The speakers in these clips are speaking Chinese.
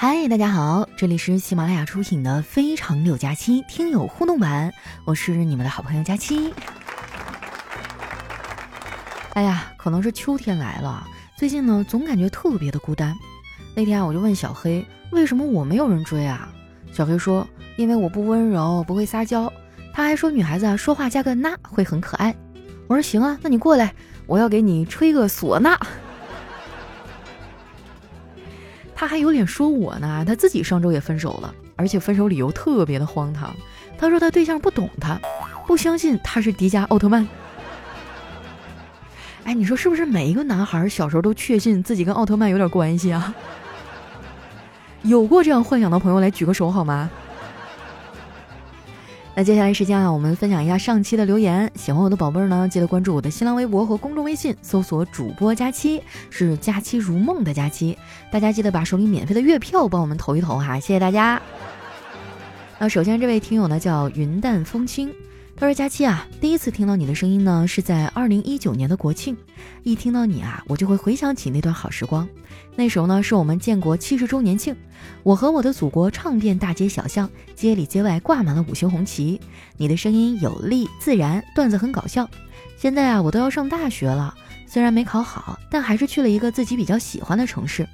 嗨，大家好，这里是喜马拉雅出品的《非常六加七》听友互动版，我是你们的好朋友佳期。哎呀，可能是秋天来了，最近呢总感觉特别的孤单。那天啊，我就问小黑，为什么我没有人追啊？小黑说，因为我不温柔，不会撒娇。他还说，女孩子啊说话加个那会很可爱。我说行啊，那你过来，我要给你吹个唢呐。他还有脸说我呢？他自己上周也分手了，而且分手理由特别的荒唐。他说他对象不懂他，不相信他是迪迦奥特曼。哎，你说是不是每一个男孩小时候都确信自己跟奥特曼有点关系啊？有过这样幻想的朋友来举个手好吗？那接下来时间啊，我们分享一下上期的留言。喜欢我的宝贝儿呢，记得关注我的新浪微博和公众微信，搜索主播佳期，是佳期如梦的佳期。大家记得把手里免费的月票帮我们投一投哈，谢谢大家。那首先这位听友呢叫云淡风轻。他说：“佳期啊，第一次听到你的声音呢，是在二零一九年的国庆。一听到你啊，我就会回想起那段好时光。那时候呢，是我们建国七十周年庆，我和我的祖国唱遍大街小巷，街里街外挂满了五星红旗。你的声音有力自然，段子很搞笑。现在啊，我都要上大学了，虽然没考好，但还是去了一个自己比较喜欢的城市。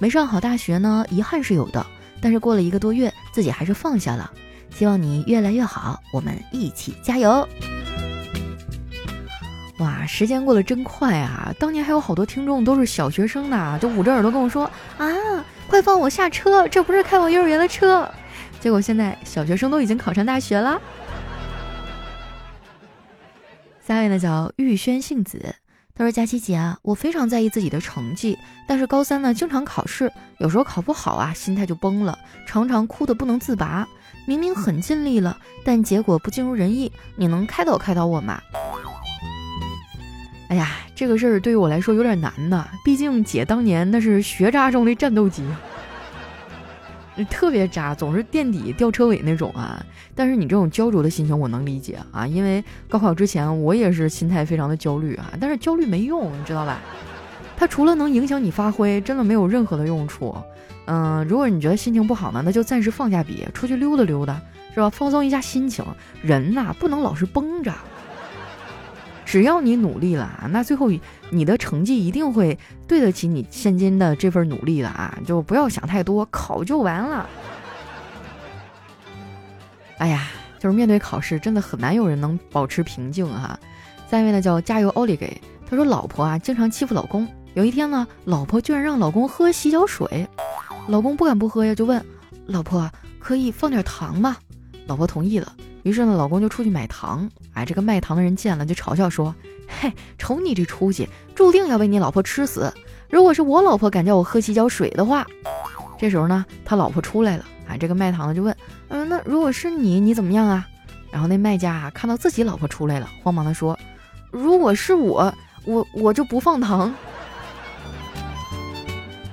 没上好大学呢，遗憾是有的，但是过了一个多月，自己还是放下了。”希望你越来越好，我们一起加油！哇，时间过得真快啊！当年还有好多听众都是小学生呢，就捂着耳朵跟我说啊，快放我下车，这不是开往幼儿园的车。结果现在小学生都已经考上大学了。下位呢叫玉轩杏子，他说：“佳琪姐啊，我非常在意自己的成绩，但是高三呢经常考试，有时候考不好啊，心态就崩了，常常哭得不能自拔。”明明很尽力了，但结果不尽如人意，你能开导开导我吗？哎呀，这个事儿对于我来说有点难呐，毕竟姐当年那是学渣中的战斗机，特别渣，总是垫底吊车尾那种啊。但是你这种焦灼的心情我能理解啊，因为高考之前我也是心态非常的焦虑啊。但是焦虑没用，你知道吧？它除了能影响你发挥，真的没有任何的用处。嗯，如果你觉得心情不好呢，那就暂时放下笔，出去溜达溜达，是吧？放松一下心情。人呐，不能老是绷着。只要你努力了，那最后你的成绩一定会对得起你现今的这份努力的啊！就不要想太多，考就完了。哎呀，就是面对考试，真的很难有人能保持平静哈。下一位呢叫加油奥利给，他说老婆啊经常欺负老公，有一天呢，老婆居然让老公喝洗脚水。老公不敢不喝呀，就问老婆可以放点糖吗？老婆同意了。于是呢，老公就出去买糖。哎，这个卖糖的人见了就嘲笑说：“嘿，瞅你这出息，注定要被你老婆吃死。如果是我老婆敢叫我喝洗脚水的话，这时候呢，他老婆出来了。哎，这个卖糖的就问：嗯，那如果是你，你怎么样啊？然后那卖家啊，看到自己老婆出来了，慌忙的说：如果是我，我我就不放糖。”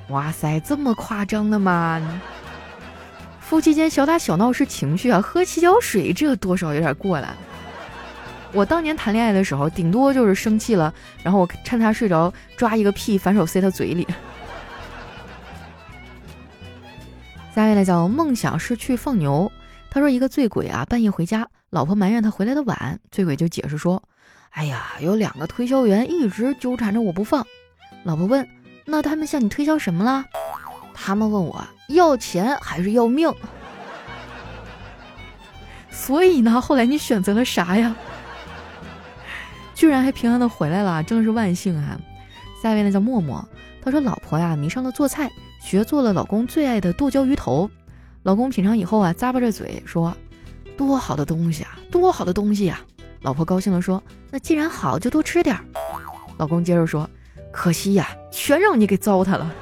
哇塞，这么夸张的吗？夫妻间小打小闹是情绪啊，喝洗脚水这多少有点过了。我当年谈恋爱的时候，顶多就是生气了，然后我趁他睡着抓一个屁，反手塞他嘴里。下面呢叫梦想是去放牛。他说一个醉鬼啊，半夜回家，老婆埋怨他回来的晚，醉鬼就解释说：“哎呀，有两个推销员一直纠缠着我不放。”老婆问。那他们向你推销什么了？他们问我要钱还是要命？所以呢，后来你选择了啥呀？居然还平安的回来了，真的是万幸啊！下一位呢叫默默，他说老婆呀迷上了做菜，学做了老公最爱的剁椒鱼头。老公品尝以后啊，咂巴着嘴说：“多好的东西啊，多好的东西呀！”老婆高兴的说：“那既然好，就多吃点儿。”老公接着说。可惜呀，全让你给糟蹋了。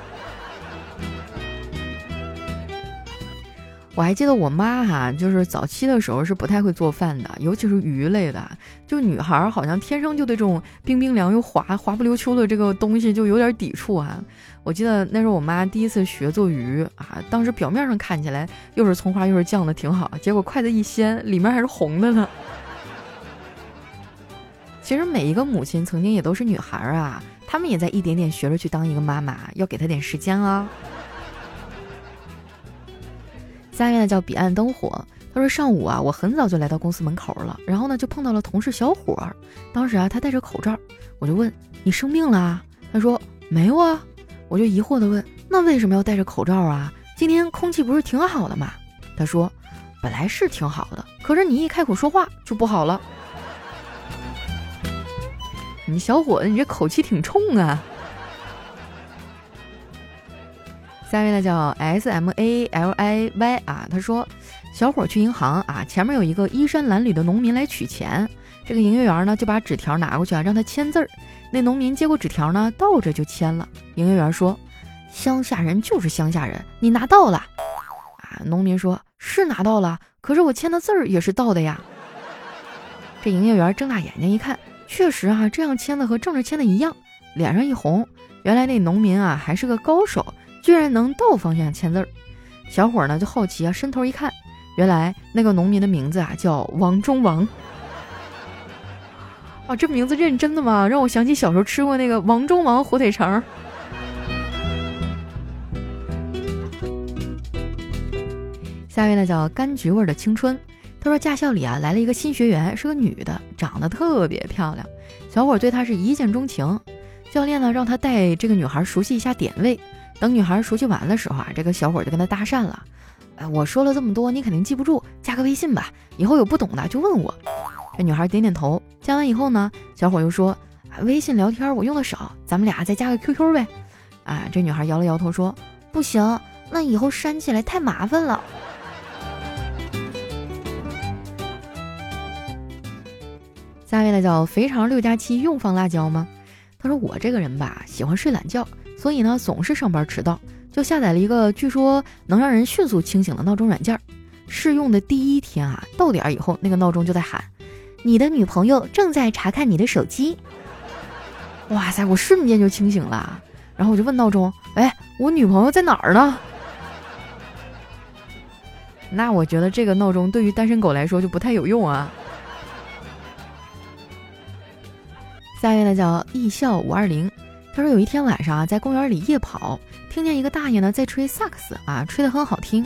我还记得我妈哈，就是早期的时候是不太会做饭的，尤其是鱼类的。就女孩好像天生就对这种冰冰凉又滑滑不溜秋的这个东西就有点抵触啊。我记得那时候我妈第一次学做鱼啊，当时表面上看起来又是葱花又是酱的挺好，结果筷子一掀，里面还是红的呢。其实每一个母亲曾经也都是女孩啊。她们也在一点点学着去当一个妈妈，要给她点时间啊。下面呢叫彼岸灯火。他说上午啊，我很早就来到公司门口了，然后呢就碰到了同事小伙儿。当时啊他戴着口罩，我就问你生病了？他说没有啊。我就疑惑的问那为什么要戴着口罩啊？今天空气不是挺好的吗？他说本来是挺好的，可是你一开口说话就不好了。你小伙子，你这口气挺冲啊。下面呢叫 S M A L I Y 啊，他说。小伙去银行啊，前面有一个衣衫褴褛的农民来取钱，这个营业员呢就把纸条拿过去啊，让他签字儿。那农民接过纸条呢，倒着就签了。营业员说：“乡下人就是乡下人，你拿到了。”啊，农民说：“是拿到了，可是我签的字儿也是倒的呀。”这营业员睁大眼睛一看，确实啊，这样签的和正着签的一样，脸上一红。原来那农民啊还是个高手，居然能倒方向签字儿。小伙呢就好奇啊，伸头一看。原来那个农民的名字啊叫王中王，啊，这名字认真的吗？让我想起小时候吃过那个王中王火腿肠。下面呢叫柑橘味的青春。他说驾校里啊来了一个新学员，是个女的，长得特别漂亮，小伙对她是一见钟情。教练呢让他带这个女孩熟悉一下点位，等女孩熟悉完的时候啊，这个小伙就跟她搭讪了。我说了这么多，你肯定记不住，加个微信吧，以后有不懂的就问我。这女孩点点头，加完以后呢，小伙又说：“微信聊天我用的少，咱们俩再加个 QQ 呗。”啊，这女孩摇了摇头说：“不行，那以后删起来太麻烦了。”下面呢叫肥肠六加七用放辣椒吗？他说我这个人吧，喜欢睡懒觉，所以呢总是上班迟到。就下载了一个据说能让人迅速清醒的闹钟软件。试用的第一天啊，到点以后，那个闹钟就在喊：“你的女朋友正在查看你的手机。”哇塞，我瞬间就清醒了。然后我就问闹钟：“哎，我女朋友在哪儿呢？” 那我觉得这个闹钟对于单身狗来说就不太有用啊。下一位呢叫艺校五二零，他说有一天晚上啊，在公园里夜跑。听见一个大爷呢在吹萨克斯啊，吹得很好听。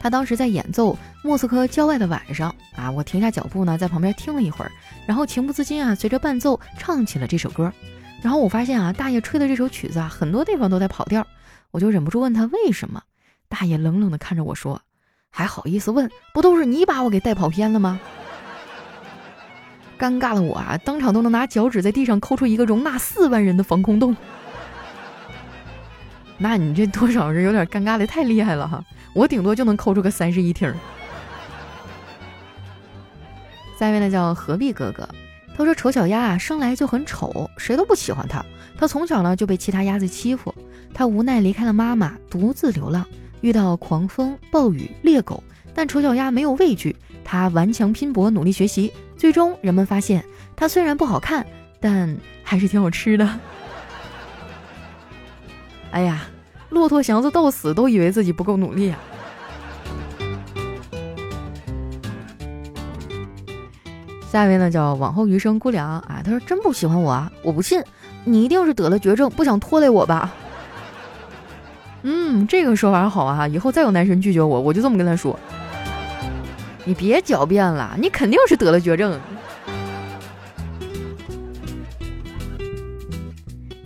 他当时在演奏《莫斯科郊外的晚上》啊，我停下脚步呢，在旁边听了一会儿，然后情不自禁啊，随着伴奏唱起了这首歌。然后我发现啊，大爷吹的这首曲子啊，很多地方都在跑调，我就忍不住问他为什么。大爷冷冷地看着我说：“还好意思问？不都是你把我给带跑偏了吗？”尴尬的我啊，当场都能拿脚趾在地上抠出一个容纳四万人的防空洞。那你这多少是有点尴尬的太厉害了哈！我顶多就能抠出个三室一厅。下面呢叫何必哥哥，他说丑小鸭啊生来就很丑，谁都不喜欢它。它从小呢就被其他鸭子欺负，它无奈离开了妈妈，独自流浪，遇到狂风暴雨猎狗，但丑小鸭没有畏惧，它顽强拼搏，努力学习，最终人们发现它虽然不好看，但还是挺好吃的。哎呀，骆驼祥子到死都以为自己不够努力啊！下一位呢叫往后余生姑娘啊，他说真不喜欢我啊，我不信，你一定是得了绝症，不想拖累我吧？嗯，这个说法好啊，以后再有男神拒绝我，我就这么跟他说，你别狡辩了，你肯定是得了绝症。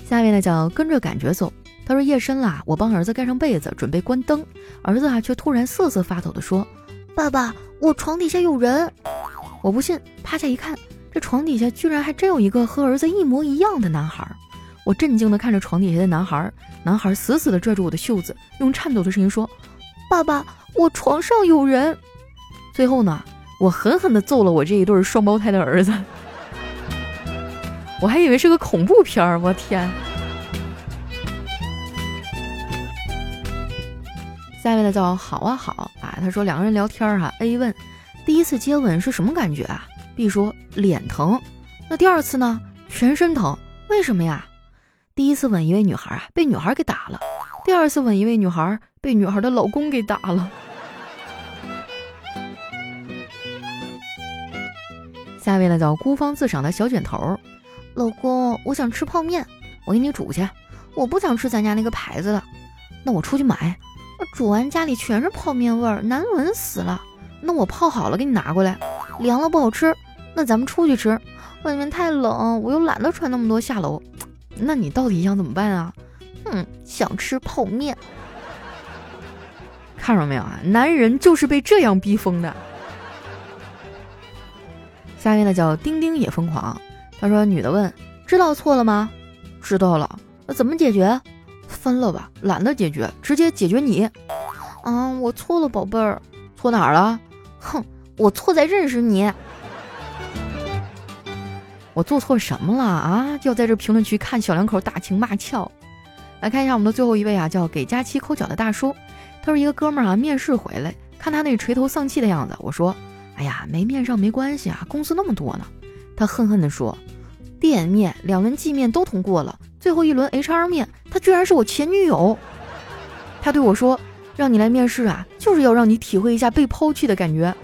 下面呢叫跟着感觉走。他说夜深了，我帮儿子盖上被子，准备关灯，儿子啊却突然瑟瑟发抖地说：“爸爸，我床底下有人。”我不信，趴下一看，这床底下居然还真有一个和儿子一模一样的男孩。我震惊的看着床底下的男孩，男孩死死的拽住我的袖子，用颤抖的声音说：“爸爸，我床上有人。”最后呢，我狠狠地揍了我这一对双胞胎的儿子。我还以为是个恐怖片儿，我天！下面的叫好啊好啊，他说两个人聊天哈，A 问第一次接吻是什么感觉啊？B 说脸疼，那第二次呢？全身疼，为什么呀？第一次吻一位女孩啊，被女孩给打了；第二次吻一位女孩，被女孩的老公给打了。下面呢叫孤芳自赏的小卷头，老公，我想吃泡面，我给你煮去。我不想吃咱家那个牌子的，那我出去买。我煮完家里全是泡面味儿，难闻死了。那我泡好了给你拿过来，凉了不好吃。那咱们出去吃，外面太冷，我又懒得穿那么多下楼。那你到底想怎么办啊？嗯，想吃泡面。看着没有啊？男人就是被这样逼疯的。下面呢叫丁丁也疯狂。他说：“女的问，知道错了吗？知道了。那怎么解决？分了吧，懒得解决，直接解决你。嗯，我错了，宝贝儿。错哪儿了？哼，我错在认识你。我做错什么了啊？就要在这评论区看小两口打情骂俏。来看一下我们的最后一位啊，叫给佳期抠脚的大叔。他说一个哥们儿啊，面试回来，看他那垂头丧气的样子，我说。”哎呀，没面上没关系啊，公司那么多呢。他恨恨地说：“店面两轮绩面都通过了，最后一轮 HR 面，他居然是我前女友。”他对我说：“让你来面试啊，就是要让你体会一下被抛弃的感觉。”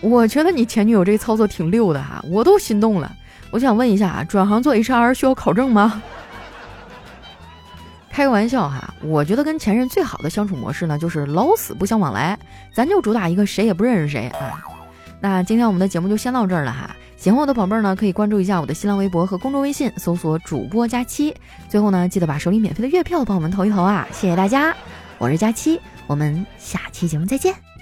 我觉得你前女友这操作挺溜的哈，我都心动了。我想问一下，转行做 HR 需要考证吗？开个玩笑哈，我觉得跟前任最好的相处模式呢，就是老死不相往来，咱就主打一个谁也不认识谁啊。那今天我们的节目就先到这儿了哈，喜欢我的宝贝儿呢，可以关注一下我的新浪微博和公众微信，搜索主播佳期。最后呢，记得把手里免费的月票帮我们投一投啊，谢谢大家，我是佳期，我们下期节目再见。